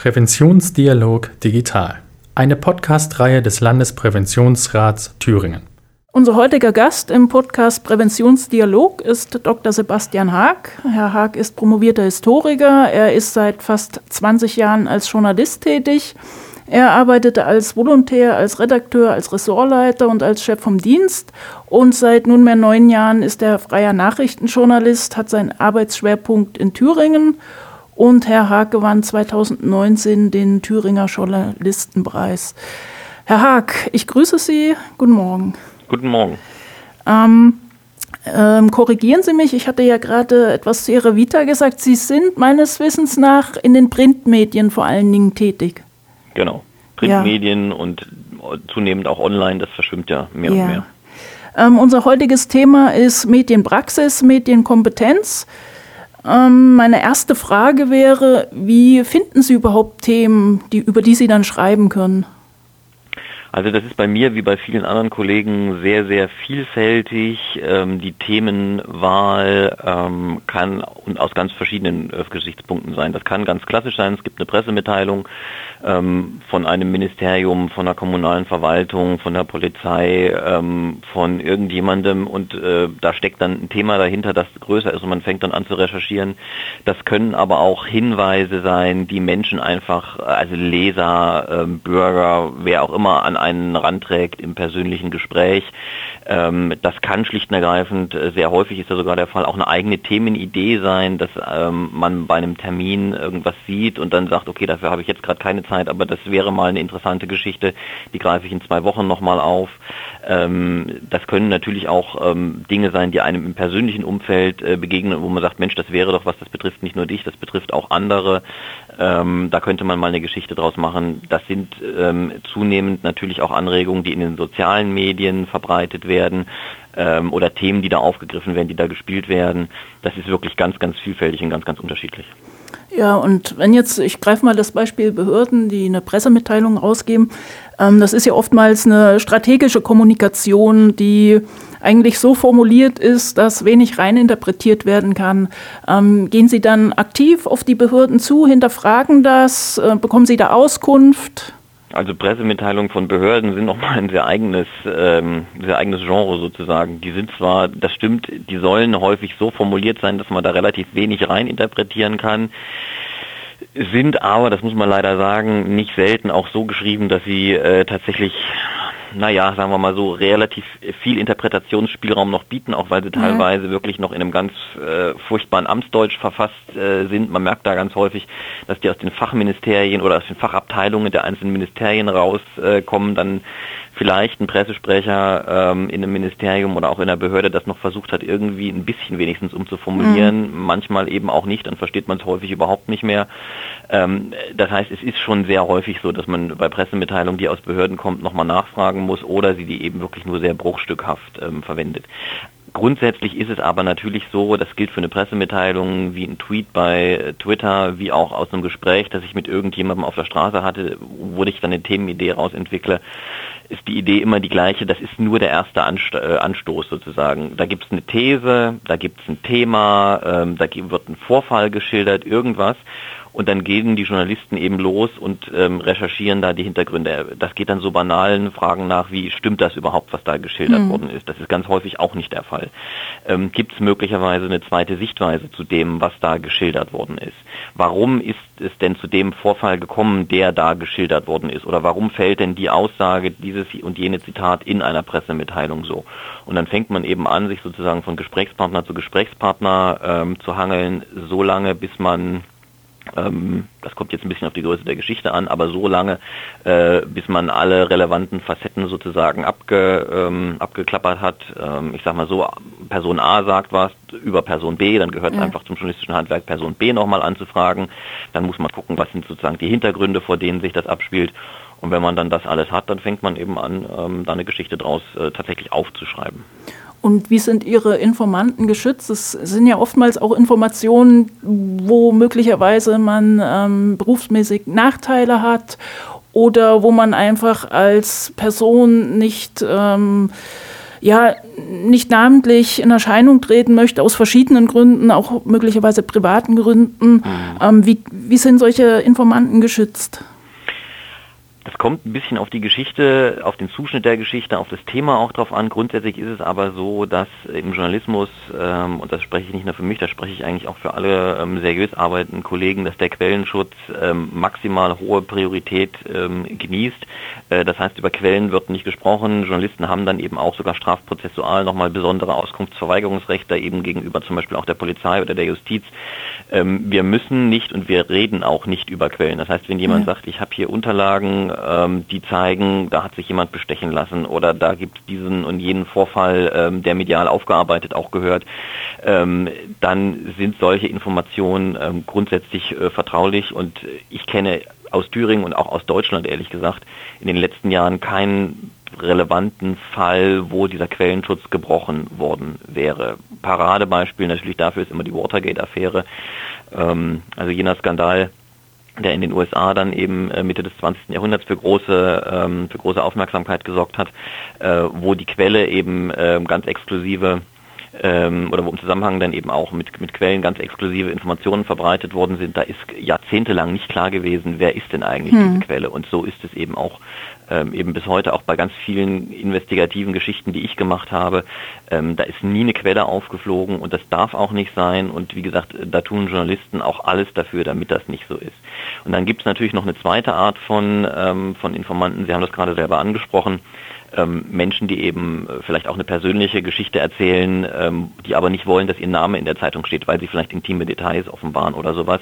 Präventionsdialog Digital, eine Podcast-Reihe des Landespräventionsrats Thüringen. Unser heutiger Gast im Podcast Präventionsdialog ist Dr. Sebastian Haag. Herr Haag ist promovierter Historiker. Er ist seit fast 20 Jahren als Journalist tätig. Er arbeitete als Volontär, als Redakteur, als Ressortleiter und als Chef vom Dienst. Und seit nunmehr neun Jahren ist er freier Nachrichtenjournalist, hat seinen Arbeitsschwerpunkt in Thüringen und Herr Haag gewann 2019 den Thüringer Journalistenpreis. Herr Haag, ich grüße Sie. Guten Morgen. Guten Morgen. Ähm, ähm, korrigieren Sie mich, ich hatte ja gerade etwas zu Ihrer Vita gesagt. Sie sind meines Wissens nach in den Printmedien vor allen Dingen tätig. Genau. Printmedien ja. und zunehmend auch online, das verschwimmt ja mehr ja. und mehr. Ähm, unser heutiges Thema ist Medienpraxis, Medienkompetenz. Ähm, meine erste Frage wäre, wie finden Sie überhaupt Themen, die, über die Sie dann schreiben können? Also das ist bei mir wie bei vielen anderen Kollegen sehr, sehr vielfältig. Ähm, die Themenwahl ähm, kann aus ganz verschiedenen äh, Gesichtspunkten sein. Das kann ganz klassisch sein. Es gibt eine Pressemitteilung ähm, von einem Ministerium, von der kommunalen Verwaltung, von der Polizei, ähm, von irgendjemandem und äh, da steckt dann ein Thema dahinter, das größer ist und man fängt dann an zu recherchieren. Das können aber auch Hinweise sein, die Menschen einfach, also Leser, äh, Bürger, wer auch immer an einen ranträgt im persönlichen Gespräch. Ähm, das kann schlicht und ergreifend, äh, sehr häufig ist ja sogar der Fall, auch eine eigene Themenidee sein, dass ähm, man bei einem Termin irgendwas sieht und dann sagt, okay, dafür habe ich jetzt gerade keine Zeit, aber das wäre mal eine interessante Geschichte, die greife ich in zwei Wochen nochmal auf. Ähm, das können natürlich auch ähm, Dinge sein, die einem im persönlichen Umfeld äh, begegnen, wo man sagt, Mensch, das wäre doch was, das betrifft nicht nur dich, das betrifft auch andere. Ähm, da könnte man mal eine Geschichte draus machen. Das sind ähm, zunehmend natürlich auch Anregungen, die in den sozialen Medien verbreitet werden ähm, oder Themen, die da aufgegriffen werden, die da gespielt werden. Das ist wirklich ganz, ganz vielfältig und ganz, ganz unterschiedlich. Ja, und wenn jetzt, ich greife mal das Beispiel Behörden, die eine Pressemitteilung rausgeben, das ist ja oftmals eine strategische Kommunikation, die eigentlich so formuliert ist, dass wenig reininterpretiert werden kann. Ähm, gehen Sie dann aktiv auf die Behörden zu, hinterfragen das, äh, bekommen Sie da Auskunft? Also Pressemitteilungen von Behörden sind nochmal ein sehr eigenes, ähm, sehr eigenes Genre sozusagen. Die sind zwar, das stimmt, die sollen häufig so formuliert sein, dass man da relativ wenig rein interpretieren kann sind aber, das muss man leider sagen, nicht selten auch so geschrieben, dass sie äh, tatsächlich naja, sagen wir mal so, relativ viel Interpretationsspielraum noch bieten, auch weil sie mhm. teilweise wirklich noch in einem ganz äh, furchtbaren Amtsdeutsch verfasst äh, sind. Man merkt da ganz häufig, dass die aus den Fachministerien oder aus den Fachabteilungen der einzelnen Ministerien rauskommen, äh, dann vielleicht ein Pressesprecher ähm, in einem Ministerium oder auch in einer Behörde das noch versucht hat, irgendwie ein bisschen wenigstens umzuformulieren, mhm. manchmal eben auch nicht, dann versteht man es häufig überhaupt nicht mehr. Ähm, das heißt, es ist schon sehr häufig so, dass man bei Pressemitteilungen, die aus Behörden kommt, nochmal nachfragen muss oder sie die eben wirklich nur sehr bruchstückhaft ähm, verwendet. Grundsätzlich ist es aber natürlich so, das gilt für eine Pressemitteilung, wie ein Tweet bei Twitter, wie auch aus einem Gespräch, das ich mit irgendjemandem auf der Straße hatte, wo ich dann eine Themenidee rausentwickle, ist die Idee immer die gleiche, das ist nur der erste äh, Anstoß sozusagen. Da gibt es eine These, da gibt es ein Thema, ähm, da wird ein Vorfall geschildert, irgendwas und dann gehen die Journalisten eben los und ähm, recherchieren da die Hintergründe. Das geht dann so banalen Fragen nach, wie stimmt das überhaupt, was da geschildert mhm. worden ist. Das ist ganz häufig auch nicht der Fall. Ähm, Gibt es möglicherweise eine zweite Sichtweise zu dem, was da geschildert worden ist? Warum ist es denn zu dem Vorfall gekommen, der da geschildert worden ist? Oder warum fällt denn die Aussage, dieses und jene Zitat in einer Pressemitteilung so? Und dann fängt man eben an, sich sozusagen von Gesprächspartner zu Gesprächspartner ähm, zu hangeln, so lange, bis man das kommt jetzt ein bisschen auf die Größe der Geschichte an, aber so lange, äh, bis man alle relevanten Facetten sozusagen abge, ähm, abgeklappert hat. Ähm, ich sag mal so, Person A sagt was über Person B, dann gehört es ja. einfach zum journalistischen Handwerk, Person B nochmal anzufragen. Dann muss man gucken, was sind sozusagen die Hintergründe, vor denen sich das abspielt. Und wenn man dann das alles hat, dann fängt man eben an, ähm, da eine Geschichte draus äh, tatsächlich aufzuschreiben. Und wie sind Ihre Informanten geschützt? Es sind ja oftmals auch Informationen, wo möglicherweise man ähm, berufsmäßig Nachteile hat oder wo man einfach als Person nicht ähm, ja nicht namentlich in Erscheinung treten möchte, aus verschiedenen Gründen, auch möglicherweise privaten Gründen. Mhm. Ähm, wie, wie sind solche Informanten geschützt? Das kommt ein bisschen auf die Geschichte, auf den Zuschnitt der Geschichte, auf das Thema auch drauf an. Grundsätzlich ist es aber so, dass im Journalismus, ähm, und das spreche ich nicht nur für mich, das spreche ich eigentlich auch für alle ähm, seriös arbeitenden Kollegen, dass der Quellenschutz ähm, maximal hohe Priorität ähm, genießt. Äh, das heißt, über Quellen wird nicht gesprochen. Journalisten haben dann eben auch sogar strafprozessual nochmal besondere Auskunftsverweigerungsrechte eben gegenüber zum Beispiel auch der Polizei oder der Justiz. Ähm, wir müssen nicht und wir reden auch nicht über Quellen. Das heißt, wenn jemand ja. sagt, ich habe hier Unterlagen, ähm, die zeigen, da hat sich jemand bestechen lassen oder da gibt es diesen und jenen Vorfall, ähm, der medial aufgearbeitet auch gehört, ähm, dann sind solche Informationen ähm, grundsätzlich äh, vertraulich und ich kenne aus Thüringen und auch aus Deutschland ehrlich gesagt in den letzten Jahren keinen relevanten Fall, wo dieser Quellenschutz gebrochen worden wäre. Paradebeispiel natürlich dafür ist immer die Watergate-Affäre, ähm, also jener Skandal, der in den USA dann eben äh, Mitte des 20. Jahrhunderts für große, ähm, für große Aufmerksamkeit gesorgt hat, äh, wo die Quelle eben äh, ganz exklusive ähm, oder wo im Zusammenhang dann eben auch mit, mit Quellen ganz exklusive Informationen verbreitet worden sind, da ist jahrzehntelang nicht klar gewesen, wer ist denn eigentlich hm. diese Quelle. Und so ist es eben auch ähm, eben bis heute auch bei ganz vielen investigativen Geschichten, die ich gemacht habe, ähm, da ist nie eine Quelle aufgeflogen und das darf auch nicht sein. Und wie gesagt, da tun Journalisten auch alles dafür, damit das nicht so ist. Und dann gibt es natürlich noch eine zweite Art von, ähm, von Informanten. Sie haben das gerade selber angesprochen ähm, Menschen, die eben äh, vielleicht auch eine persönliche Geschichte erzählen, ähm, die aber nicht wollen, dass ihr Name in der Zeitung steht, weil sie vielleicht intime Details offenbaren oder sowas.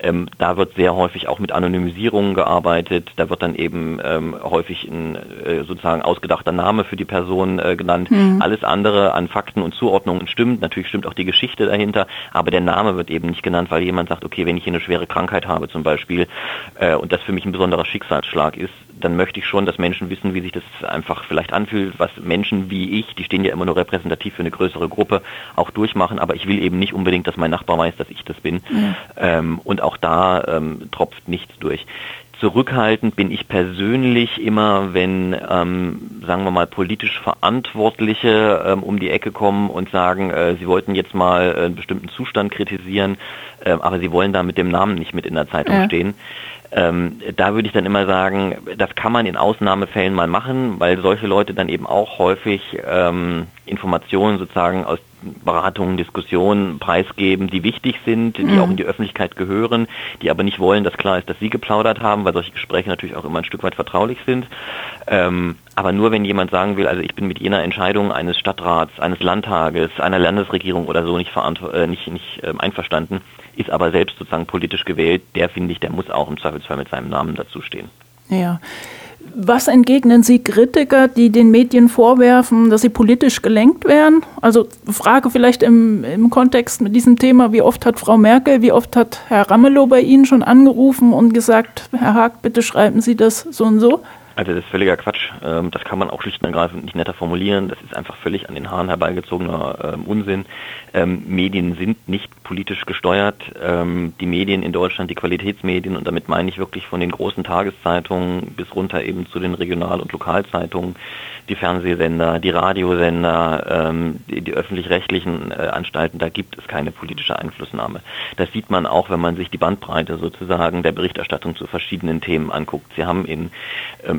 Ähm, da wird sehr häufig auch mit Anonymisierungen gearbeitet. Da wird dann eben ähm, häufig ein äh, sozusagen ausgedachter Name für die Person äh, genannt. Mhm. Alles andere an Fakten und Zuordnungen stimmt. Natürlich stimmt auch die Geschichte dahinter, aber der Name wird eben nicht genannt, weil jemand sagt, okay, wenn ich hier eine schwere Krankheit habe zum Beispiel äh, und das für mich ein besonderer Schicksalsschlag ist, dann möchte ich schon, dass Menschen wissen, wie sich das einfach vielleicht anfühlt, was Menschen wie ich, die stehen ja immer nur repräsentativ für eine größere Gruppe, auch durchmachen, aber ich will eben nicht unbedingt, dass mein Nachbar weiß, dass ich das bin. Ja. Ähm, und auch da ähm, tropft nichts durch. Zurückhaltend bin ich persönlich immer, wenn, ähm, sagen wir mal, politisch Verantwortliche ähm, um die Ecke kommen und sagen, äh, sie wollten jetzt mal einen bestimmten Zustand kritisieren, äh, aber sie wollen da mit dem Namen nicht mit in der Zeitung ja. stehen. Ähm, da würde ich dann immer sagen, das kann man in Ausnahmefällen mal machen, weil solche Leute dann eben auch häufig ähm, Informationen sozusagen aus Beratungen, Diskussionen preisgeben, die wichtig sind, die mhm. auch in die Öffentlichkeit gehören, die aber nicht wollen, dass klar ist, dass sie geplaudert haben, weil solche Gespräche natürlich auch immer ein Stück weit vertraulich sind. Ähm, aber nur wenn jemand sagen will, also ich bin mit jener Entscheidung eines Stadtrats, eines Landtages, einer Landesregierung oder so nicht, äh, nicht, nicht äh, einverstanden, ist aber selbst sozusagen politisch gewählt, der finde ich, der muss auch im Zweifelsfall mit seinem Namen dazustehen. Ja. Was entgegnen Sie Kritiker, die den Medien vorwerfen, dass sie politisch gelenkt werden? Also Frage vielleicht im, im Kontext mit diesem Thema, wie oft hat Frau Merkel, wie oft hat Herr Ramelow bei Ihnen schon angerufen und gesagt, Herr Haag, bitte schreiben Sie das so und so? Also das ist völliger Quatsch. Ähm, das kann man auch schlicht und ergreifend nicht netter formulieren. Das ist einfach völlig an den Haaren herbeigezogener ähm, Unsinn. Ähm, Medien sind nicht politisch gesteuert. Die Medien in Deutschland, die Qualitätsmedien, und damit meine ich wirklich von den großen Tageszeitungen bis runter eben zu den Regional- und Lokalzeitungen, die Fernsehsender, die Radiosender, die, öffentlich-rechtlichen äh, Anstalten, da gibt es keine politische Einflussnahme. Das sieht man auch, wenn man sich die Bandbreite sozusagen der Berichterstattung zu verschiedenen Themen anguckt. Sie haben in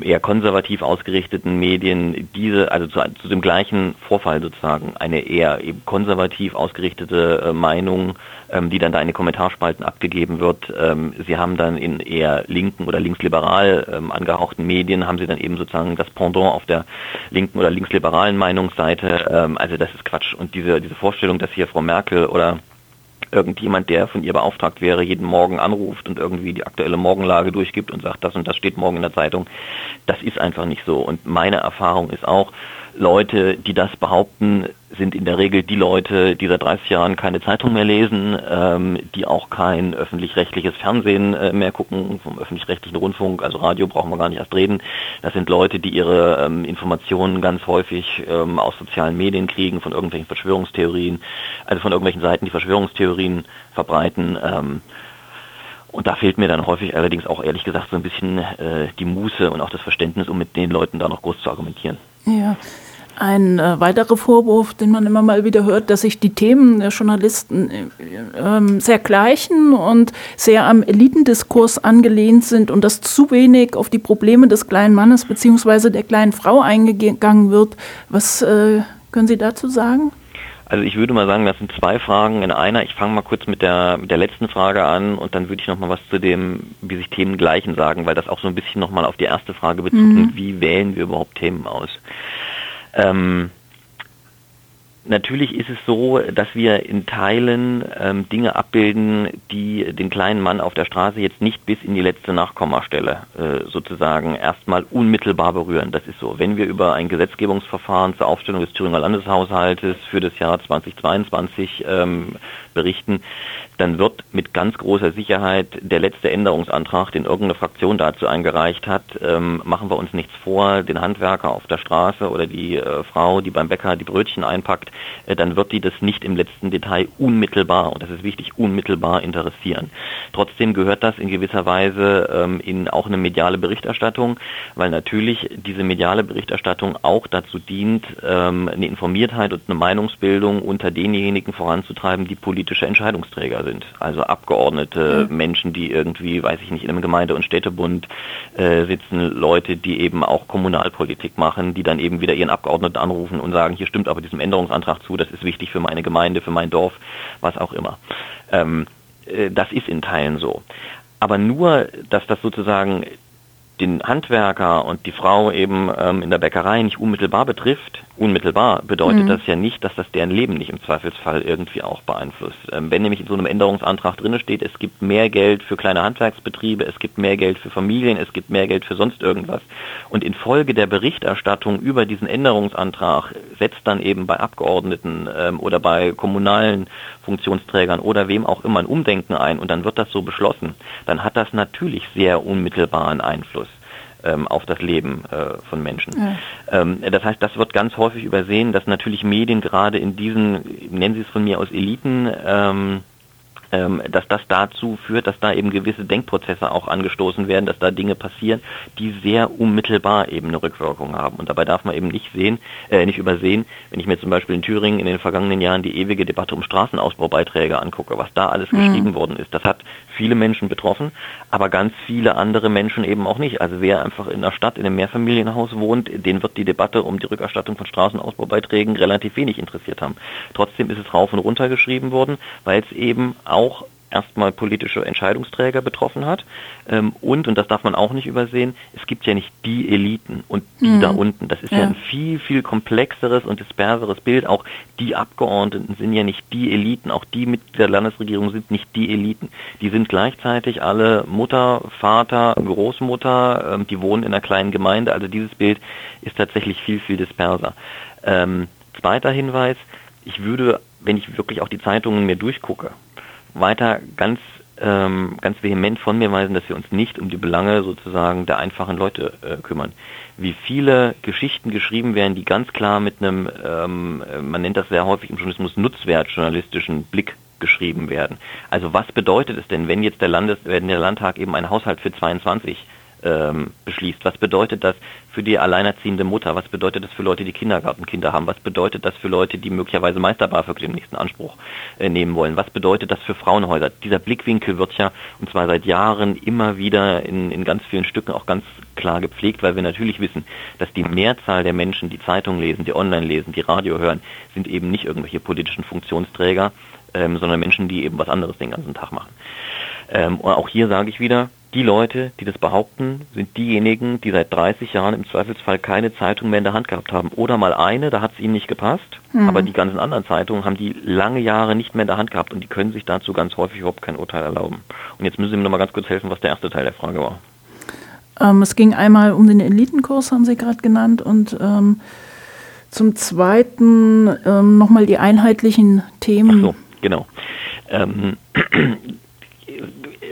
eher konservativ ausgerichteten Medien diese, also zu, zu dem gleichen Vorfall sozusagen, eine eher konservativ ausgerichtete äh, Meinung, ähm, die dann da in den Kommentarspalten abgegeben wird. Ähm, sie haben dann in eher linken oder linksliberal ähm, angehauchten Medien, haben sie dann eben sozusagen das Pendant auf der linken oder linksliberalen Meinungsseite. Ähm, also das ist Quatsch. Und diese, diese Vorstellung, dass hier Frau Merkel oder irgendjemand, der von ihr beauftragt wäre, jeden Morgen anruft und irgendwie die aktuelle Morgenlage durchgibt und sagt, das und das steht morgen in der Zeitung. Das ist einfach nicht so. Und meine Erfahrung ist auch, Leute, die das behaupten, sind in der Regel die Leute, die seit 30 Jahren keine Zeitung mehr lesen, ähm, die auch kein öffentlich-rechtliches Fernsehen äh, mehr gucken, vom öffentlich-rechtlichen Rundfunk, also Radio brauchen wir gar nicht erst reden. Das sind Leute, die ihre ähm, Informationen ganz häufig ähm, aus sozialen Medien kriegen, von irgendwelchen Verschwörungstheorien, also von irgendwelchen Seiten, die Verschwörungstheorien verbreiten. Ähm, und da fehlt mir dann häufig allerdings auch ehrlich gesagt so ein bisschen äh, die Muße und auch das Verständnis, um mit den Leuten da noch groß zu argumentieren. Ja. Ein äh, weiterer Vorwurf, den man immer mal wieder hört, dass sich die Themen der Journalisten äh, äh, sehr gleichen und sehr am Elitendiskurs angelehnt sind und dass zu wenig auf die Probleme des kleinen Mannes bzw. der kleinen Frau eingegangen wird. Was äh, können Sie dazu sagen? Also ich würde mal sagen, das sind zwei Fragen in einer. Ich fange mal kurz mit der, mit der letzten Frage an und dann würde ich noch mal was zu dem, wie sich Themen gleichen sagen, weil das auch so ein bisschen noch mal auf die erste Frage bezieht, mhm. wie wählen wir überhaupt Themen aus. Ähm, Natürlich ist es so, dass wir in Teilen ähm, Dinge abbilden, die den kleinen Mann auf der Straße jetzt nicht bis in die letzte Nachkommastelle äh, sozusagen erstmal unmittelbar berühren. Das ist so. Wenn wir über ein Gesetzgebungsverfahren zur Aufstellung des Thüringer Landeshaushaltes für das Jahr 2022 ähm, berichten, dann wird mit ganz großer Sicherheit der letzte Änderungsantrag, den irgendeine Fraktion dazu eingereicht hat, ähm, machen wir uns nichts vor, den Handwerker auf der Straße oder die äh, Frau, die beim Bäcker die Brötchen einpackt, äh, dann wird die das nicht im letzten Detail unmittelbar, und das ist wichtig, unmittelbar interessieren. Trotzdem gehört das in gewisser Weise ähm, in auch eine mediale Berichterstattung, weil natürlich diese mediale Berichterstattung auch dazu dient, ähm, eine Informiertheit und eine Meinungsbildung unter denjenigen voranzutreiben, die politische Entscheidungsträger sind. Also Abgeordnete, mhm. Menschen, die irgendwie, weiß ich nicht, in einem Gemeinde- und Städtebund äh, sitzen, Leute, die eben auch Kommunalpolitik machen, die dann eben wieder ihren Abgeordneten anrufen und sagen, hier stimmt aber diesem Änderungsantrag zu, das ist wichtig für meine Gemeinde, für mein Dorf, was auch immer. Ähm, äh, das ist in Teilen so. Aber nur, dass das sozusagen den Handwerker und die Frau eben ähm, in der Bäckerei nicht unmittelbar betrifft, unmittelbar bedeutet mhm. das ja nicht, dass das deren Leben nicht im Zweifelsfall irgendwie auch beeinflusst. Ähm, wenn nämlich in so einem Änderungsantrag drin steht, es gibt mehr Geld für kleine Handwerksbetriebe, es gibt mehr Geld für Familien, es gibt mehr Geld für sonst irgendwas und infolge der Berichterstattung über diesen Änderungsantrag setzt dann eben bei Abgeordneten ähm, oder bei kommunalen Funktionsträgern oder wem auch immer ein Umdenken ein und dann wird das so beschlossen, dann hat das natürlich sehr unmittelbaren Einfluss ähm, auf das Leben äh, von Menschen. Ja. Ähm, das heißt, das wird ganz häufig übersehen, dass natürlich Medien gerade in diesen, nennen Sie es von mir aus Eliten, ähm, dass das dazu führt, dass da eben gewisse Denkprozesse auch angestoßen werden, dass da Dinge passieren, die sehr unmittelbar eben eine Rückwirkung haben. Und dabei darf man eben nicht sehen, äh, nicht übersehen, wenn ich mir zum Beispiel in Thüringen in den vergangenen Jahren die ewige Debatte um Straßenausbaubeiträge angucke, was da alles mhm. geschrieben worden ist. Das hat viele Menschen betroffen, aber ganz viele andere Menschen eben auch nicht. Also wer einfach in der Stadt in einem Mehrfamilienhaus wohnt, den wird die Debatte um die Rückerstattung von Straßenausbaubeiträgen relativ wenig interessiert haben. Trotzdem ist es rauf und runter geschrieben worden, weil es eben auch erstmal politische Entscheidungsträger betroffen hat. Ähm, und, und das darf man auch nicht übersehen, es gibt ja nicht die Eliten und die mhm. da unten. Das ist ja. ja. ein viel, viel komplexeres und disperseres Bild. Auch die Abgeordneten sind ja nicht die Eliten, auch die mit der Landesregierung sind nicht die Eliten. Die sind gleichzeitig alle Mutter, Vater, Großmutter, ähm, die wohnen in einer kleinen Gemeinde. Also dieses Bild ist tatsächlich viel, viel disperser. Ähm, zweiter Hinweis, ich würde, wenn ich wirklich auch die Zeitungen mir durchgucke, weiter ganz ähm, ganz vehement von mir weisen, dass wir uns nicht um die Belange sozusagen der einfachen Leute äh, kümmern. Wie viele Geschichten geschrieben werden, die ganz klar mit einem, ähm, man nennt das sehr häufig im Journalismus, nutzwertjournalistischen Blick geschrieben werden. Also was bedeutet es denn, wenn jetzt der, Landes, wenn der Landtag eben einen Haushalt für 22 ähm, beschließt. Was bedeutet das für die alleinerziehende Mutter? Was bedeutet das für Leute, die Kindergartenkinder haben? Was bedeutet das für Leute, die möglicherweise Meister BAföG den nächsten Anspruch äh, nehmen wollen? Was bedeutet das für Frauenhäuser? Dieser Blickwinkel wird ja, und zwar seit Jahren, immer wieder in, in ganz vielen Stücken auch ganz klar gepflegt, weil wir natürlich wissen, dass die Mehrzahl der Menschen, die Zeitung lesen, die online lesen, die Radio hören, sind eben nicht irgendwelche politischen Funktionsträger, ähm, sondern Menschen, die eben was anderes den ganzen Tag machen. Ähm, und auch hier sage ich wieder, die Leute, die das behaupten, sind diejenigen, die seit 30 Jahren im Zweifelsfall keine Zeitung mehr in der Hand gehabt haben. Oder mal eine, da hat es ihnen nicht gepasst, mhm. aber die ganzen anderen Zeitungen haben die lange Jahre nicht mehr in der Hand gehabt und die können sich dazu ganz häufig überhaupt kein Urteil erlauben. Und jetzt müssen Sie mir noch mal ganz kurz helfen, was der erste Teil der Frage war. Ähm, es ging einmal um den Elitenkurs, haben Sie gerade genannt, und ähm, zum Zweiten ähm, nochmal die einheitlichen Themen. Ach so, genau. Ähm,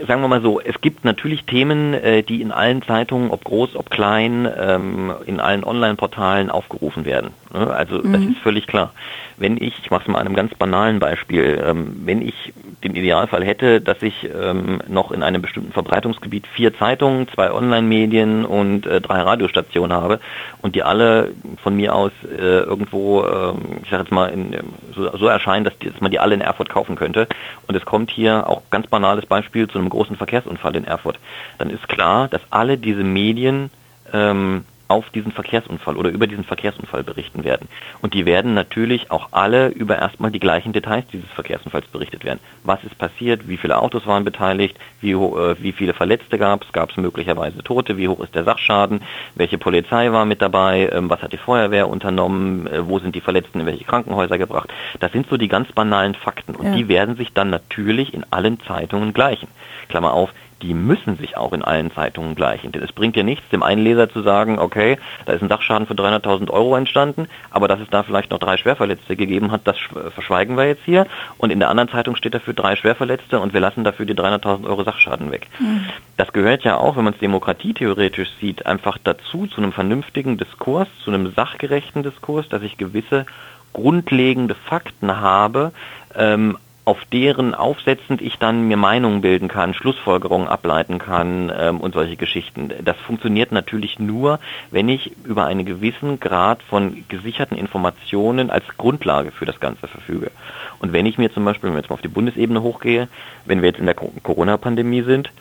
sagen wir mal so, es gibt natürlich Themen, äh, die in allen Zeitungen, ob groß, ob klein, ähm, in allen Online-Portalen aufgerufen werden. Ne? Also mhm. das ist völlig klar. Wenn ich, ich mache es mal an einem ganz banalen Beispiel, ähm, wenn ich den Idealfall hätte, dass ich ähm, noch in einem bestimmten Verbreitungsgebiet vier Zeitungen, zwei Online-Medien und äh, drei Radiostationen habe und die alle von mir aus äh, irgendwo, äh, ich sage jetzt mal, in, so, so erscheinen, dass, die, dass man die alle in Erfurt kaufen könnte. Und es kommt hier auch ganz banales Beispiel zu einem großen Verkehrsunfall in Erfurt, dann ist klar, dass alle diese Medien ähm, auf diesen Verkehrsunfall oder über diesen Verkehrsunfall berichten werden. Und die werden natürlich auch alle über erstmal die gleichen Details dieses Verkehrsunfalls berichtet werden. Was ist passiert? Wie viele Autos waren beteiligt? Wie, äh, wie viele Verletzte gab es? Gab es möglicherweise Tote? Wie hoch ist der Sachschaden? Welche Polizei war mit dabei? Ähm, was hat die Feuerwehr unternommen? Äh, wo sind die Verletzten in welche Krankenhäuser gebracht? Das sind so die ganz banalen Fakten. Und ja. die werden sich dann natürlich in allen Zeitungen gleichen. Klammer auf, die müssen sich auch in allen Zeitungen gleichen. Denn es bringt ja nichts, dem einen Leser zu sagen, okay, da ist ein Sachschaden für 300.000 Euro entstanden, aber dass es da vielleicht noch drei Schwerverletzte gegeben hat, das verschweigen wir jetzt hier. Und in der anderen Zeitung steht dafür drei Schwerverletzte und wir lassen dafür die 300.000 Euro Sachschaden weg. Mhm. Das gehört ja auch, wenn man es demokratietheoretisch sieht, einfach dazu, zu einem vernünftigen Diskurs, zu einem sachgerechten Diskurs, dass ich gewisse grundlegende Fakten habe, ähm, auf deren aufsetzend ich dann mir Meinungen bilden kann, Schlussfolgerungen ableiten kann ähm, und solche Geschichten. Das funktioniert natürlich nur, wenn ich über einen gewissen Grad von gesicherten Informationen als Grundlage für das Ganze verfüge. Und wenn ich mir zum Beispiel, wenn wir jetzt mal auf die Bundesebene hochgehe, wenn wir jetzt in der Corona-Pandemie sind,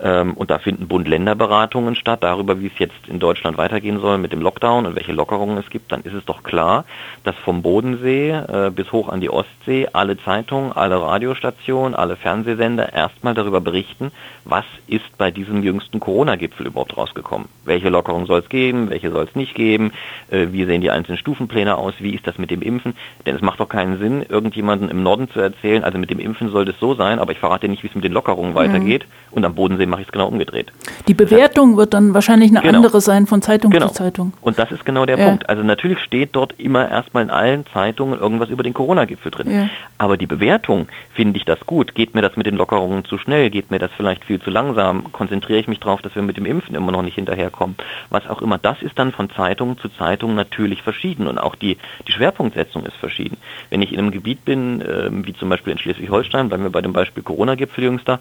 und da finden Bund-Länder-Beratungen statt darüber, wie es jetzt in Deutschland weitergehen soll mit dem Lockdown und welche Lockerungen es gibt. Dann ist es doch klar, dass vom Bodensee äh, bis hoch an die Ostsee alle Zeitungen, alle Radiostationen, alle Fernsehsender erstmal darüber berichten, was ist bei diesem jüngsten Corona-Gipfel überhaupt rausgekommen. Welche Lockerungen soll es geben, welche soll es nicht geben, äh, wie sehen die einzelnen Stufenpläne aus, wie ist das mit dem Impfen. Denn es macht doch keinen Sinn, irgendjemanden im Norden zu erzählen, also mit dem Impfen soll das so sein, aber ich verrate nicht, wie es mit den Lockerungen mhm. weitergeht. Und am Bodensee mache ich es genau umgedreht. Die Bewertung wird dann wahrscheinlich eine genau. andere sein von Zeitung genau. zu Zeitung. Und das ist genau der ja. Punkt. Also natürlich steht dort immer erstmal in allen Zeitungen irgendwas über den Corona-Gipfel drin. Ja. Aber die Bewertung, finde ich das gut? Geht mir das mit den Lockerungen zu schnell? Geht mir das vielleicht viel zu langsam? Konzentriere ich mich darauf, dass wir mit dem Impfen immer noch nicht hinterherkommen? Was auch immer. Das ist dann von Zeitung zu Zeitung natürlich verschieden. Und auch die, die Schwerpunktsetzung ist verschieden. Wenn ich in einem Gebiet bin, äh, wie zum Beispiel in Schleswig-Holstein, bleiben wir bei dem Beispiel Corona-Gipfel jüngster,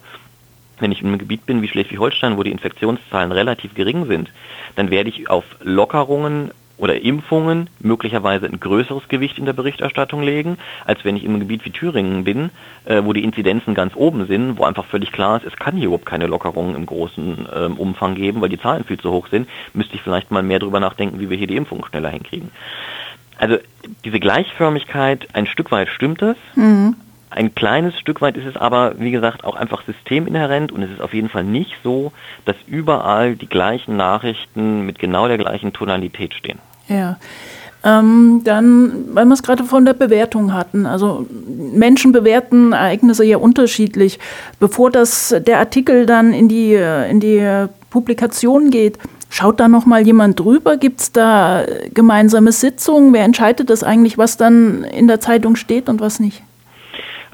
wenn ich in einem Gebiet bin wie Schleswig-Holstein, wo die Infektionszahlen relativ gering sind, dann werde ich auf Lockerungen oder Impfungen möglicherweise ein größeres Gewicht in der Berichterstattung legen, als wenn ich im Gebiet wie Thüringen bin, äh, wo die Inzidenzen ganz oben sind, wo einfach völlig klar ist, es kann hier überhaupt keine Lockerungen im großen ähm, Umfang geben, weil die Zahlen viel zu hoch sind, müsste ich vielleicht mal mehr darüber nachdenken, wie wir hier die Impfung schneller hinkriegen. Also diese Gleichförmigkeit, ein Stück weit stimmt es, mhm. Ein kleines Stück weit ist es aber, wie gesagt, auch einfach systeminhärent und es ist auf jeden Fall nicht so, dass überall die gleichen Nachrichten mit genau der gleichen Tonalität stehen. Ja. Ähm, dann, weil wir es gerade von der Bewertung hatten, also Menschen bewerten Ereignisse ja unterschiedlich. Bevor das, der Artikel dann in die, in die Publikation geht, schaut da noch mal jemand drüber? Gibt es da gemeinsame Sitzungen? Wer entscheidet das eigentlich, was dann in der Zeitung steht und was nicht?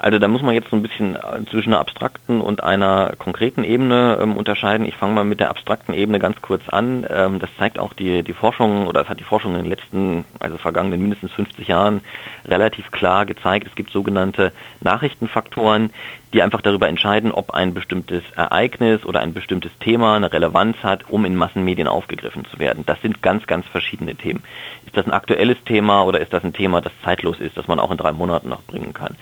Also da muss man jetzt so ein bisschen äh, zwischen einer abstrakten und einer konkreten Ebene ähm, unterscheiden. Ich fange mal mit der abstrakten Ebene ganz kurz an. Ähm, das zeigt auch die, die Forschung oder es hat die Forschung in den letzten, also vergangenen mindestens 50 Jahren relativ klar gezeigt. Es gibt sogenannte Nachrichtenfaktoren, die einfach darüber entscheiden, ob ein bestimmtes Ereignis oder ein bestimmtes Thema eine Relevanz hat, um in Massenmedien aufgegriffen zu werden. Das sind ganz, ganz verschiedene Themen. Ist das ein aktuelles Thema oder ist das ein Thema, das zeitlos ist, das man auch in drei Monaten noch bringen kann?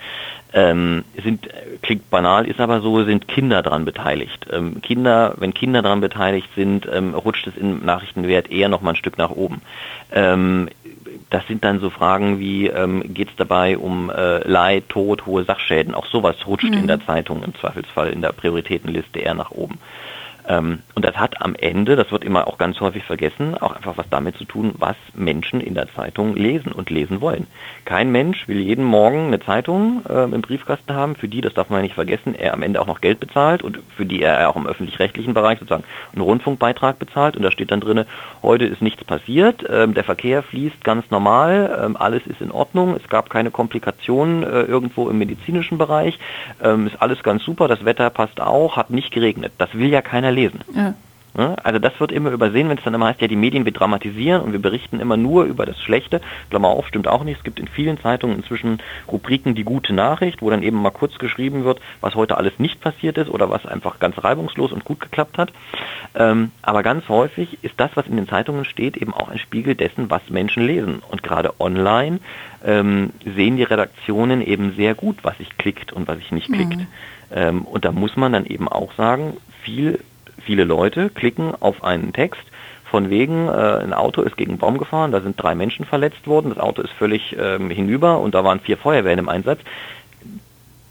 Ähm, sind, klingt banal, ist aber so, sind Kinder daran beteiligt. Ähm, Kinder, wenn Kinder daran beteiligt sind, ähm, rutscht es im Nachrichtenwert eher noch mal ein Stück nach oben. Das sind dann so Fragen wie, ähm, geht es dabei um äh, Leid, Tod, hohe Sachschäden? Auch sowas rutscht mhm. in der Zeitung im Zweifelsfall in der Prioritätenliste eher nach oben. Ähm, und das hat am Ende, das wird immer auch ganz häufig vergessen, auch einfach was damit zu tun, was Menschen in der Zeitung lesen und lesen wollen. Kein Mensch will jeden Morgen eine Zeitung äh, im Briefkasten haben, für die, das darf man nicht vergessen, er am Ende auch noch Geld bezahlt und für die er auch im öffentlich-rechtlichen Bereich sozusagen einen Rundfunkbeitrag bezahlt. Und da steht dann drin, heute ist nichts passiert, ähm, der Verkehr fließt ganz normal, ähm, alles ist in Ordnung, es gab keine Komplikationen äh, irgendwo im medizinischen Bereich, ähm, ist alles ganz super, das Wetter passt auch, hat nicht geregnet. Das will ja keiner lesen. Ja. Also das wird immer übersehen, wenn es dann immer heißt, ja, die Medien wir dramatisieren und wir berichten immer nur über das Schlechte. Klammer auf, stimmt auch nicht. Es gibt in vielen Zeitungen inzwischen Rubriken die gute Nachricht, wo dann eben mal kurz geschrieben wird, was heute alles nicht passiert ist oder was einfach ganz reibungslos und gut geklappt hat. Ähm, aber ganz häufig ist das, was in den Zeitungen steht, eben auch ein Spiegel dessen, was Menschen lesen. Und gerade online ähm, sehen die Redaktionen eben sehr gut, was sich klickt und was sich nicht klickt. Mhm. Ähm, und da muss man dann eben auch sagen, viel viele Leute klicken auf einen Text, von wegen, äh, ein Auto ist gegen einen Baum gefahren, da sind drei Menschen verletzt worden, das Auto ist völlig ähm, hinüber und da waren vier Feuerwehren im Einsatz.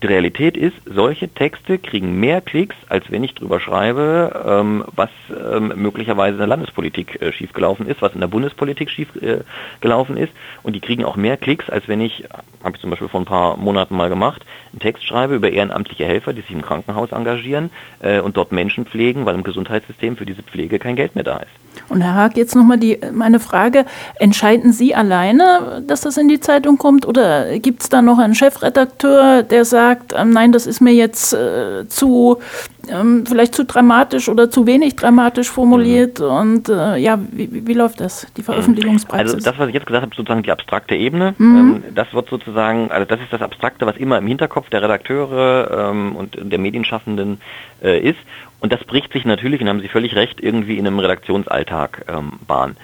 Die Realität ist, solche Texte kriegen mehr Klicks, als wenn ich drüber schreibe, ähm, was ähm, möglicherweise in der Landespolitik äh, schiefgelaufen ist, was in der Bundespolitik schiefgelaufen äh, ist. Und die kriegen auch mehr Klicks, als wenn ich, habe ich zum Beispiel vor ein paar Monaten mal gemacht, einen Text schreibe über ehrenamtliche Helfer, die sich im Krankenhaus engagieren äh, und dort Menschen pflegen, weil im Gesundheitssystem für diese Pflege kein Geld mehr da ist. Und Herr Haag, jetzt nochmal meine Frage, entscheiden Sie alleine, dass das in die Zeitung kommt oder gibt es da noch einen Chefredakteur, der sagt, ähm, nein, das ist mir jetzt äh, zu, ähm, vielleicht zu dramatisch oder zu wenig dramatisch formuliert mhm. und äh, ja, wie, wie, läuft das, die Veröffentlichungspraxis? Also das, was ich jetzt gesagt habe, sozusagen die abstrakte Ebene, mhm. ähm, das wird sozusagen, also das ist das Abstrakte, was immer im Hinterkopf der Redakteure ähm, und der Medienschaffenden äh, ist und das bricht sich natürlich, und haben Sie völlig recht, irgendwie in einem Redaktionsalltag ähm, Bahn.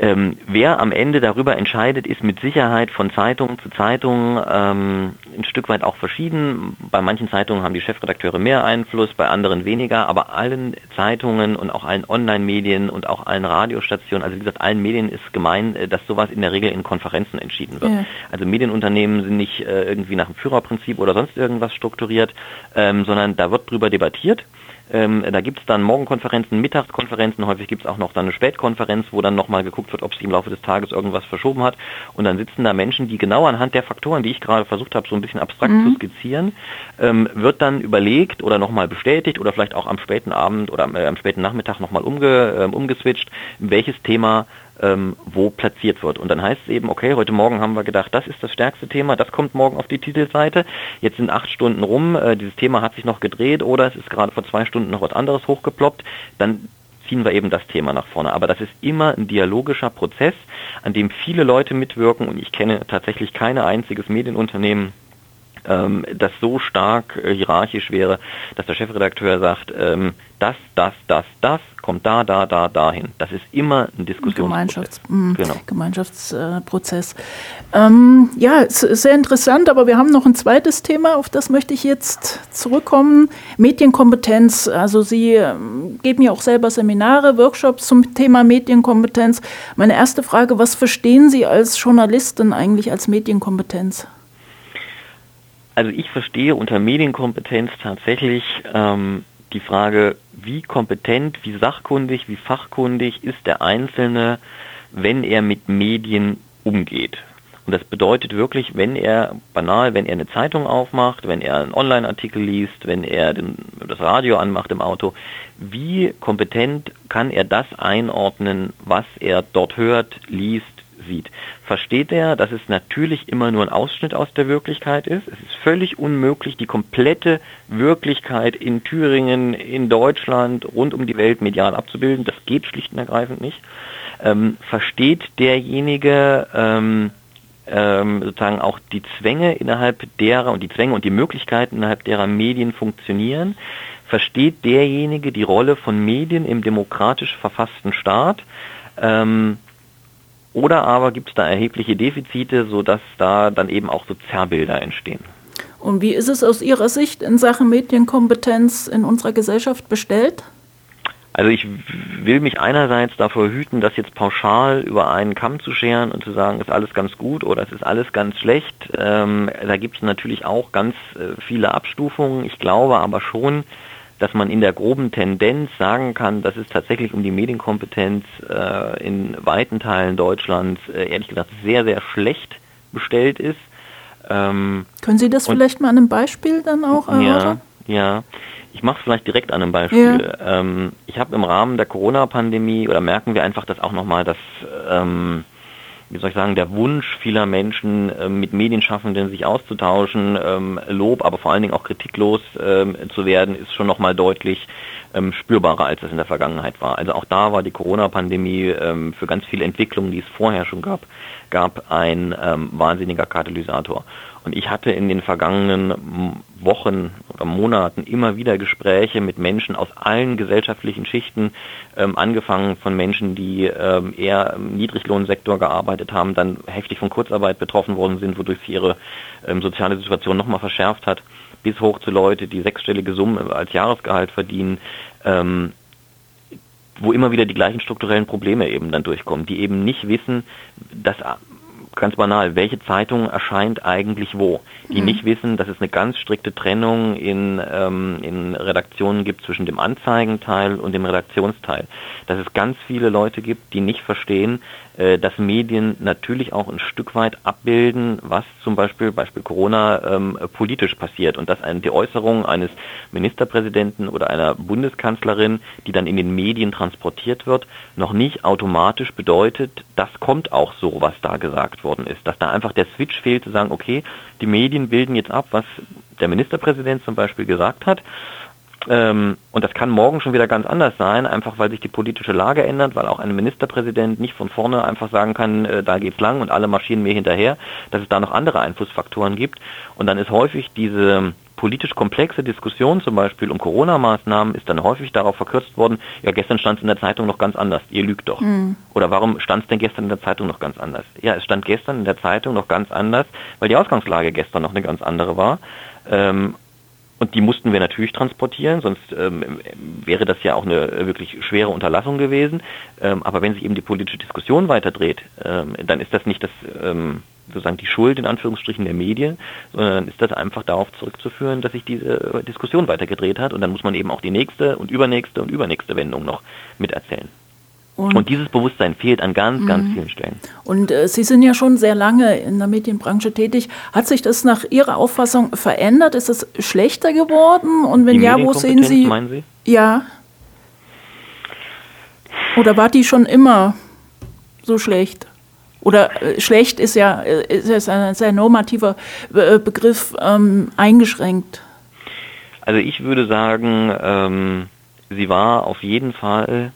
Ähm, wer am Ende darüber entscheidet, ist mit Sicherheit von Zeitung zu Zeitung ähm, ein Stück weit auch verschieden. Bei manchen Zeitungen haben die Chefredakteure mehr Einfluss, bei anderen weniger, aber allen Zeitungen und auch allen Online-Medien und auch allen Radiostationen, also wie gesagt, allen Medien ist gemein, äh, dass sowas in der Regel in Konferenzen entschieden wird. Ja. Also Medienunternehmen sind nicht äh, irgendwie nach dem Führerprinzip oder sonst irgendwas strukturiert, ähm, sondern da wird drüber debattiert ähm, da gibt es dann Morgenkonferenzen, Mittagskonferenzen, häufig gibt es auch noch dann eine Spätkonferenz, wo dann nochmal geguckt wird, ob sich im Laufe des Tages irgendwas verschoben hat. Und dann sitzen da Menschen, die genau anhand der Faktoren, die ich gerade versucht habe, so ein bisschen abstrakt mhm. zu skizzieren, ähm, wird dann überlegt oder nochmal bestätigt oder vielleicht auch am späten Abend oder äh, am späten Nachmittag nochmal umge, äh, umgeswitcht, welches Thema ähm, wo platziert wird. Und dann heißt es eben, okay, heute Morgen haben wir gedacht, das ist das stärkste Thema, das kommt morgen auf die Titelseite. Jetzt sind acht Stunden rum, äh, dieses Thema hat sich noch gedreht oder es ist gerade vor zwei Stunden noch was anderes hochgeploppt. Dann ziehen wir eben das Thema nach vorne. Aber das ist immer ein dialogischer Prozess, an dem viele Leute mitwirken und ich kenne tatsächlich kein einziges Medienunternehmen, ähm, das so stark äh, hierarchisch wäre, dass der Chefredakteur sagt, ähm, das, das, das, das kommt da, da, da, dahin. Das ist immer ein Diskussionsprozess. Gemeinschafts mm, genau. Gemeinschaftsprozess. Ähm, ja, es ist sehr interessant, aber wir haben noch ein zweites Thema, auf das möchte ich jetzt zurückkommen. Medienkompetenz. Also Sie ähm, geben ja auch selber Seminare, Workshops zum Thema Medienkompetenz. Meine erste Frage, was verstehen Sie als Journalistin eigentlich als Medienkompetenz? Also ich verstehe unter Medienkompetenz tatsächlich ähm, die Frage, wie kompetent, wie sachkundig, wie fachkundig ist der Einzelne, wenn er mit Medien umgeht. Und das bedeutet wirklich, wenn er banal, wenn er eine Zeitung aufmacht, wenn er einen Online-Artikel liest, wenn er den, das Radio anmacht im Auto, wie kompetent kann er das einordnen, was er dort hört, liest, sieht, versteht er, dass es natürlich immer nur ein Ausschnitt aus der Wirklichkeit ist. Es ist völlig unmöglich, die komplette Wirklichkeit in Thüringen, in Deutschland, rund um die Welt medial abzubilden. Das geht schlicht und ergreifend nicht. Ähm, versteht derjenige ähm, ähm, sozusagen auch die Zwänge innerhalb derer und die Zwänge und die Möglichkeiten innerhalb derer Medien funktionieren? Versteht derjenige die Rolle von Medien im demokratisch verfassten Staat? Ähm, oder aber gibt es da erhebliche Defizite, sodass da dann eben auch so Zerrbilder entstehen. Und wie ist es aus Ihrer Sicht in Sachen Medienkompetenz in unserer Gesellschaft bestellt? Also ich will mich einerseits davor hüten, das jetzt pauschal über einen Kamm zu scheren und zu sagen, ist alles ganz gut oder es ist alles ganz schlecht. Ähm, da gibt es natürlich auch ganz äh, viele Abstufungen. Ich glaube aber schon, dass man in der groben Tendenz sagen kann, dass es tatsächlich um die Medienkompetenz äh, in weiten Teilen Deutschlands äh, ehrlich gesagt sehr, sehr schlecht bestellt ist. Ähm, Können Sie das vielleicht mal an einem Beispiel dann auch erörtern? Ja, ja. Ich mache es vielleicht direkt an einem Beispiel. Ja. Ähm, ich habe im Rahmen der Corona-Pandemie oder merken wir einfach, dass auch nochmal das ähm, wie soll ich sagen, der Wunsch vieler Menschen, äh, mit Medienschaffenden sich auszutauschen, ähm, Lob, aber vor allen Dingen auch kritiklos ähm, zu werden, ist schon nochmal deutlich ähm, spürbarer, als es in der Vergangenheit war. Also auch da war die Corona-Pandemie ähm, für ganz viele Entwicklungen, die es vorher schon gab, gab ein ähm, wahnsinniger Katalysator. Und ich hatte in den vergangenen Wochen oder Monaten immer wieder Gespräche mit Menschen aus allen gesellschaftlichen Schichten, ähm, angefangen von Menschen, die ähm, eher im Niedriglohnsektor gearbeitet haben, dann heftig von Kurzarbeit betroffen worden sind, wodurch sich ihre ähm, soziale Situation nochmal verschärft hat, bis hoch zu Leute, die sechsstellige Summen als Jahresgehalt verdienen, ähm, wo immer wieder die gleichen strukturellen Probleme eben dann durchkommen, die eben nicht wissen, dass ganz banal, welche Zeitung erscheint eigentlich wo. Die mhm. nicht wissen, dass es eine ganz strikte Trennung in, ähm, in Redaktionen gibt zwischen dem Anzeigenteil und dem Redaktionsteil. Dass es ganz viele Leute gibt, die nicht verstehen, äh, dass Medien natürlich auch ein Stück weit abbilden, was zum Beispiel, Beispiel Corona, ähm, politisch passiert und dass eine, die Äußerung eines Ministerpräsidenten oder einer Bundeskanzlerin, die dann in den Medien transportiert wird, noch nicht automatisch bedeutet, das kommt auch so, was da gesagt worden ist. Dass da einfach der Switch fehlt zu sagen, okay, die Medien bilden jetzt ab, was der Ministerpräsident zum Beispiel gesagt hat ähm, und das kann morgen schon wieder ganz anders sein, einfach weil sich die politische Lage ändert, weil auch ein Ministerpräsident nicht von vorne einfach sagen kann, äh, da geht's lang und alle marschieren mir hinterher, dass es da noch andere Einflussfaktoren gibt. Und dann ist häufig diese politisch komplexe Diskussion zum Beispiel um Corona-Maßnahmen ist dann häufig darauf verkürzt worden, ja, gestern stand es in der Zeitung noch ganz anders, ihr lügt doch. Mhm. Oder warum stand es denn gestern in der Zeitung noch ganz anders? Ja, es stand gestern in der Zeitung noch ganz anders, weil die Ausgangslage gestern noch eine ganz andere war. Ähm, und die mussten wir natürlich transportieren, sonst ähm, wäre das ja auch eine wirklich schwere Unterlassung gewesen. Ähm, aber wenn sich eben die politische Diskussion weiterdreht, ähm, dann ist das nicht das ähm, sozusagen die Schuld in Anführungsstrichen der Medien, sondern ist das einfach darauf zurückzuführen, dass sich diese Diskussion weitergedreht hat und dann muss man eben auch die nächste und übernächste und übernächste Wendung noch miterzählen. Und, und, dieses Bewusstsein fehlt an ganz, ganz mhm. vielen Stellen. Und äh, Sie sind ja schon sehr lange in der Medienbranche tätig. Hat sich das nach Ihrer Auffassung verändert? Ist es schlechter geworden? Und wenn ja, wo sehen Sie? Meinen Sie? Ja. Oder war die schon immer so schlecht? Oder äh, schlecht ist ja, äh, ist ein sehr normativer äh, Begriff ähm, eingeschränkt. Also ich würde sagen, ähm, sie war auf jeden Fall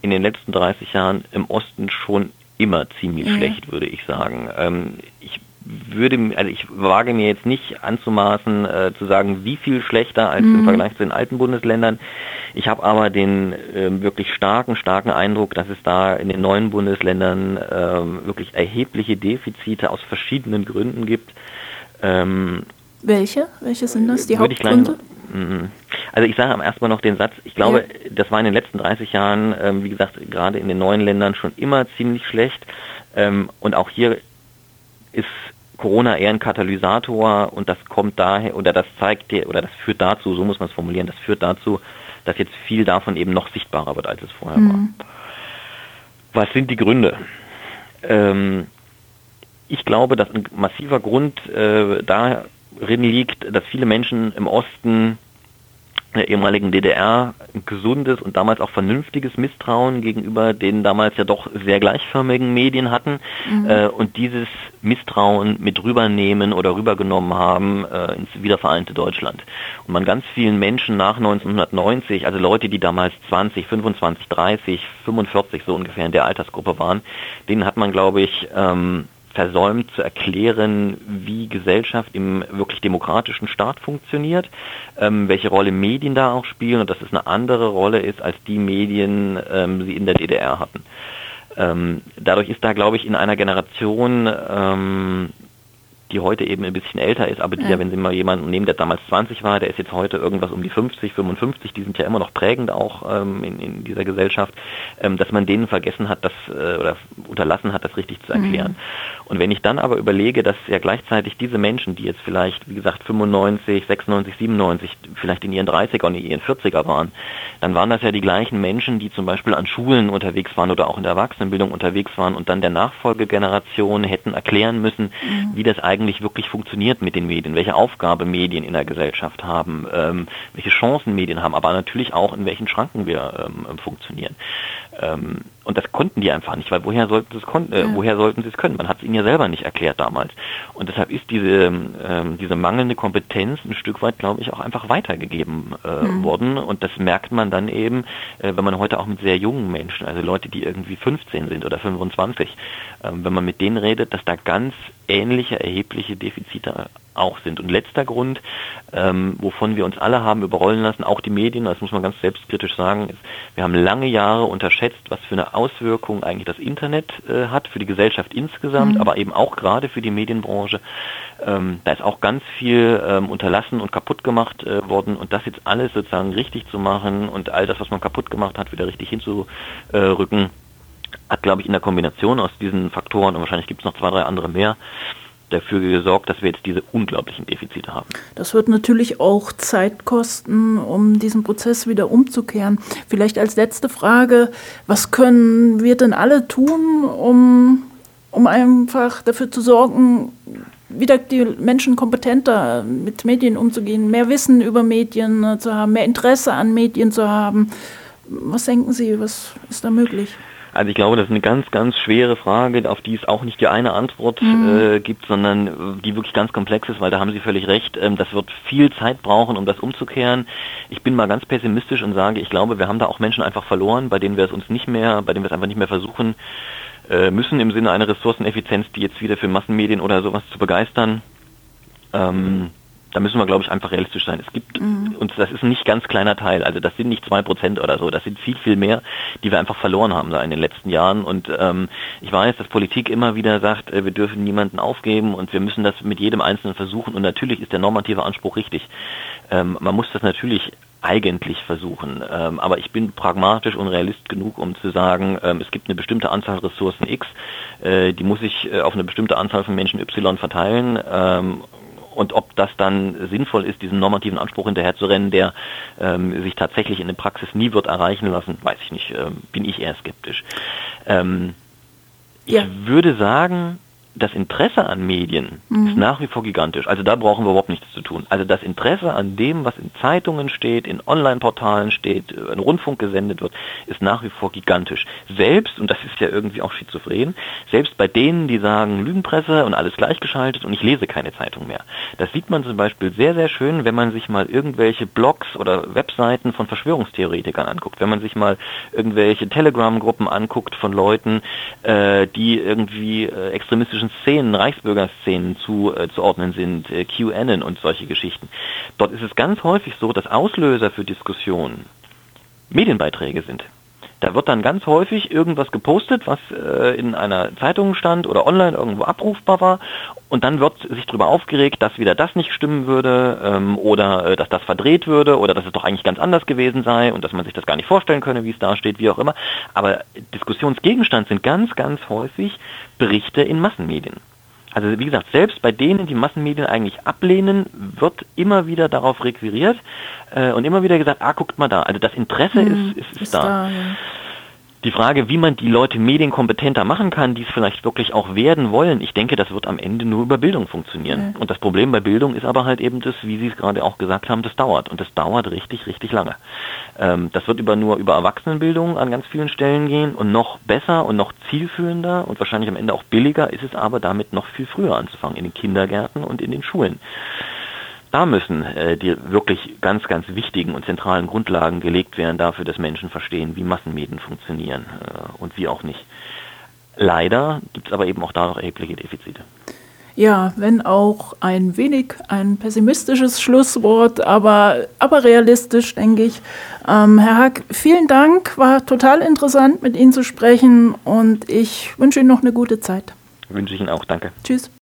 in den letzten 30 Jahren im Osten schon immer ziemlich mhm. schlecht, würde ich sagen. Ähm, ich würde, also ich wage mir jetzt nicht anzumaßen, äh, zu sagen, wie viel schlechter als mhm. im Vergleich zu den alten Bundesländern. Ich habe aber den äh, wirklich starken, starken Eindruck, dass es da in den neuen Bundesländern äh, wirklich erhebliche Defizite aus verschiedenen Gründen gibt. Ähm, welche? Welche sind das? Die Hauptgründe? Mhm. Also ich sage erstmal noch den Satz, ich glaube, ja. das war in den letzten 30 Jahren, ähm, wie gesagt, gerade in den neuen Ländern schon immer ziemlich schlecht. Ähm, und auch hier ist Corona eher ein Katalysator und das kommt daher, oder das zeigt dir, oder das führt dazu, so muss man es formulieren, das führt dazu, dass jetzt viel davon eben noch sichtbarer wird, als es vorher mhm. war. Was sind die Gründe? Ähm, ich glaube, dass ein massiver Grund äh, darin liegt, dass viele Menschen im Osten der ehemaligen DDR ein gesundes und damals auch vernünftiges Misstrauen gegenüber den damals ja doch sehr gleichförmigen Medien hatten mhm. äh, und dieses Misstrauen mit rübernehmen oder rübergenommen haben äh, ins wiedervereinte Deutschland. Und man ganz vielen Menschen nach 1990, also Leute, die damals 20, 25, 30, 45 so ungefähr in der Altersgruppe waren, denen hat man, glaube ich, ähm, versäumt zu erklären, wie Gesellschaft im wirklich demokratischen Staat funktioniert, ähm, welche Rolle Medien da auch spielen und dass es eine andere Rolle ist, als die Medien ähm, sie in der DDR hatten. Ähm, dadurch ist da, glaube ich, in einer Generation ähm, die heute eben ein bisschen älter ist, aber die ja, ja wenn Sie mal jemanden nehmen, der damals 20 war, der ist jetzt heute irgendwas um die 50, 55, die sind ja immer noch prägend auch ähm, in, in dieser Gesellschaft, ähm, dass man denen vergessen hat, das äh, oder unterlassen hat, das richtig zu erklären. Mhm. Und wenn ich dann aber überlege, dass ja gleichzeitig diese Menschen, die jetzt vielleicht, wie gesagt, 95, 96, 97, vielleicht in ihren 30er und in ihren 40er waren, dann waren das ja die gleichen Menschen, die zum Beispiel an Schulen unterwegs waren oder auch in der Erwachsenenbildung unterwegs waren und dann der Nachfolgegeneration hätten erklären müssen, mhm. wie das eigentlich wirklich funktioniert mit den Medien, welche Aufgabe Medien in der Gesellschaft haben, ähm, welche Chancen Medien haben, aber natürlich auch in welchen Schranken wir ähm, funktionieren. Ähm, und das konnten die einfach nicht, weil woher sollten sie es kon äh, ja. woher sollten sie es können? Man hat es ihnen ja selber nicht erklärt damals. Und deshalb ist diese, ähm, diese mangelnde Kompetenz ein Stück weit, glaube ich, auch einfach weitergegeben äh, mhm. worden. Und das merkt man dann eben, äh, wenn man heute auch mit sehr jungen Menschen, also Leute, die irgendwie 15 sind oder 25, ähm, wenn man mit denen redet, dass da ganz ähnliche erhebliche Defizite auch sind. Und letzter Grund, ähm, wovon wir uns alle haben überrollen lassen, auch die Medien, das muss man ganz selbstkritisch sagen, ist, wir haben lange Jahre unterschätzt, was für eine Auswirkung eigentlich das Internet äh, hat für die Gesellschaft insgesamt, mhm. aber eben auch gerade für die Medienbranche. Ähm, da ist auch ganz viel ähm, unterlassen und kaputt gemacht äh, worden und das jetzt alles sozusagen richtig zu machen und all das, was man kaputt gemacht hat, wieder richtig hinzurücken, hat, glaube ich, in der Kombination aus diesen Faktoren und wahrscheinlich gibt es noch zwei, drei andere mehr, dafür gesorgt, dass wir jetzt diese unglaublichen Defizite haben. Das wird natürlich auch Zeit kosten, um diesen Prozess wieder umzukehren. Vielleicht als letzte Frage, was können wir denn alle tun, um, um einfach dafür zu sorgen, wieder die Menschen kompetenter mit Medien umzugehen, mehr Wissen über Medien äh, zu haben, mehr Interesse an Medien zu haben? Was denken Sie, was ist da möglich? Also ich glaube, das ist eine ganz, ganz schwere Frage, auf die es auch nicht die eine Antwort mhm. äh, gibt, sondern äh, die wirklich ganz komplex ist, weil da haben Sie völlig recht. Ähm, das wird viel Zeit brauchen, um das umzukehren. Ich bin mal ganz pessimistisch und sage, ich glaube, wir haben da auch Menschen einfach verloren, bei denen wir es uns nicht mehr, bei denen wir es einfach nicht mehr versuchen äh, müssen im Sinne einer Ressourceneffizienz, die jetzt wieder für Massenmedien oder sowas zu begeistern. Ähm, da müssen wir, glaube ich, einfach realistisch sein. Es gibt, mhm. und das ist ein nicht ganz kleiner Teil, also das sind nicht zwei Prozent oder so, das sind viel, viel mehr, die wir einfach verloren haben da in den letzten Jahren. Und ähm, ich weiß, dass Politik immer wieder sagt, äh, wir dürfen niemanden aufgeben und wir müssen das mit jedem Einzelnen versuchen. Und natürlich ist der normative Anspruch richtig. Ähm, man muss das natürlich eigentlich versuchen. Ähm, aber ich bin pragmatisch und realist genug, um zu sagen, ähm, es gibt eine bestimmte Anzahl Ressourcen X, äh, die muss ich äh, auf eine bestimmte Anzahl von Menschen Y verteilen. Ähm, und ob das dann sinnvoll ist, diesen normativen Anspruch hinterherzurennen, der ähm, sich tatsächlich in der Praxis nie wird erreichen lassen, weiß ich nicht, ähm, bin ich eher skeptisch. Ähm, ja. Ich würde sagen, das Interesse an Medien mhm. ist nach wie vor gigantisch. Also da brauchen wir überhaupt nichts zu tun. Also das Interesse an dem, was in Zeitungen steht, in Online-Portalen steht, äh, in Rundfunk gesendet wird, ist nach wie vor gigantisch. Selbst, und das ist ja irgendwie auch schizophren, selbst bei denen, die sagen Lügenpresse und alles gleichgeschaltet und ich lese keine Zeitung mehr. Das sieht man zum Beispiel sehr, sehr schön, wenn man sich mal irgendwelche Blogs oder Webseiten von Verschwörungstheoretikern anguckt. Wenn man sich mal irgendwelche Telegram-Gruppen anguckt von Leuten, äh, die irgendwie äh, extremistischen politischen Szenen, Reichsbürgerszenen zuzuordnen äh, sind, äh, QAnon und solche Geschichten. Dort ist es ganz häufig so, dass Auslöser für Diskussionen Medienbeiträge sind. Da wird dann ganz häufig irgendwas gepostet, was äh, in einer Zeitung stand oder online irgendwo abrufbar war. Und dann wird sich darüber aufgeregt, dass wieder das nicht stimmen würde ähm, oder äh, dass das verdreht würde oder dass es doch eigentlich ganz anders gewesen sei und dass man sich das gar nicht vorstellen könne, wie es da steht, wie auch immer. Aber Diskussionsgegenstand sind ganz, ganz häufig Berichte in Massenmedien. Also wie gesagt, selbst bei denen, die Massenmedien eigentlich ablehnen, wird immer wieder darauf requiriert äh, und immer wieder gesagt, ah, guckt mal da. Also das Interesse hm, ist, ist, ist, da. da ja. Die Frage, wie man die Leute medienkompetenter machen kann, die es vielleicht wirklich auch werden wollen, ich denke, das wird am Ende nur über Bildung funktionieren. Ja. Und das Problem bei Bildung ist aber halt eben das, wie Sie es gerade auch gesagt haben, das dauert. Und das dauert richtig, richtig lange. Ähm, das wird über nur über Erwachsenenbildung an ganz vielen Stellen gehen und noch besser und noch zielführender und wahrscheinlich am Ende auch billiger ist es aber damit noch viel früher anzufangen, in den Kindergärten und in den Schulen. Da müssen äh, die wirklich ganz, ganz wichtigen und zentralen Grundlagen gelegt werden dafür, dass Menschen verstehen, wie Massenmedien funktionieren äh, und wie auch nicht. Leider gibt es aber eben auch da noch erhebliche Defizite. Ja, wenn auch ein wenig ein pessimistisches Schlusswort, aber, aber realistisch, denke ich. Ähm, Herr Hack, vielen Dank. War total interessant, mit Ihnen zu sprechen und ich wünsche Ihnen noch eine gute Zeit. Wünsche ich Ihnen auch. Danke. Tschüss.